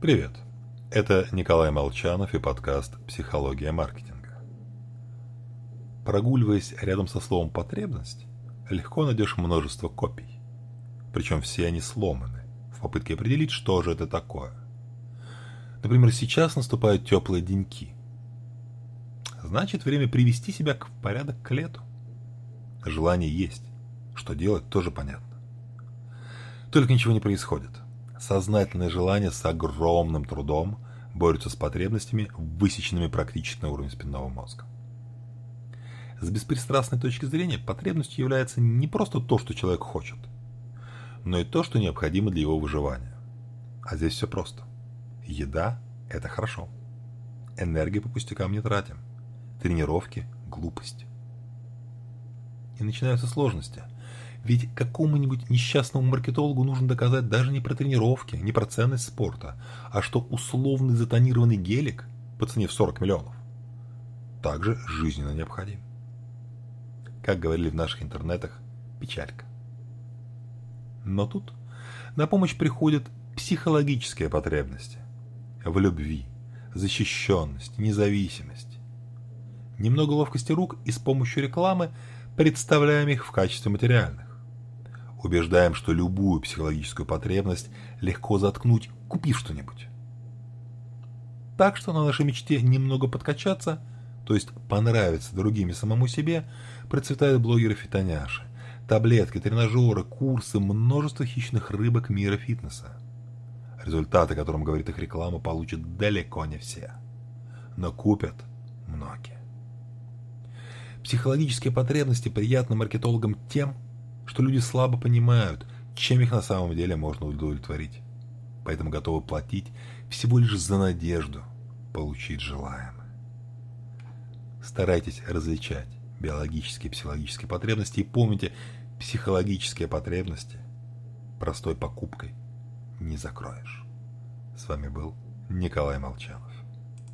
Привет! Это Николай Молчанов и подкаст «Психология маркетинга». Прогуливаясь рядом со словом «потребность», легко найдешь множество копий. Причем все они сломаны, в попытке определить, что же это такое. Например, сейчас наступают теплые деньки. Значит, время привести себя в порядок к лету. Желание есть. Что делать, тоже понятно. Только ничего не происходит – сознательное желание с огромным трудом борются с потребностями, высеченными практически на уровне спинного мозга. С беспристрастной точки зрения потребностью является не просто то, что человек хочет, но и то, что необходимо для его выживания. А здесь все просто. Еда – это хорошо. Энергии по пустякам не тратим. Тренировки – глупость. И начинаются сложности – ведь какому-нибудь несчастному маркетологу нужно доказать даже не про тренировки, не про ценность спорта, а что условный затонированный гелик по цене в 40 миллионов также жизненно необходим. Как говорили в наших интернетах, печалька. Но тут на помощь приходят психологические потребности в любви, защищенности, независимости. Немного ловкости рук и с помощью рекламы представляем их в качестве материальных. Убеждаем, что любую психологическую потребность легко заткнуть, купив что-нибудь. Так что на нашей мечте немного подкачаться, то есть понравиться другим и самому себе, процветают блогеры-фитоняши, таблетки, тренажеры, курсы, множество хищных рыбок мира фитнеса. Результаты, о котором говорит их реклама, получат далеко не все. Но купят многие. Психологические потребности приятны маркетологам тем, что люди слабо понимают, чем их на самом деле можно удовлетворить. Поэтому готовы платить всего лишь за надежду получить желаемое. Старайтесь различать биологические и психологические потребности и помните, психологические потребности простой покупкой не закроешь. С вами был Николай Молчанов.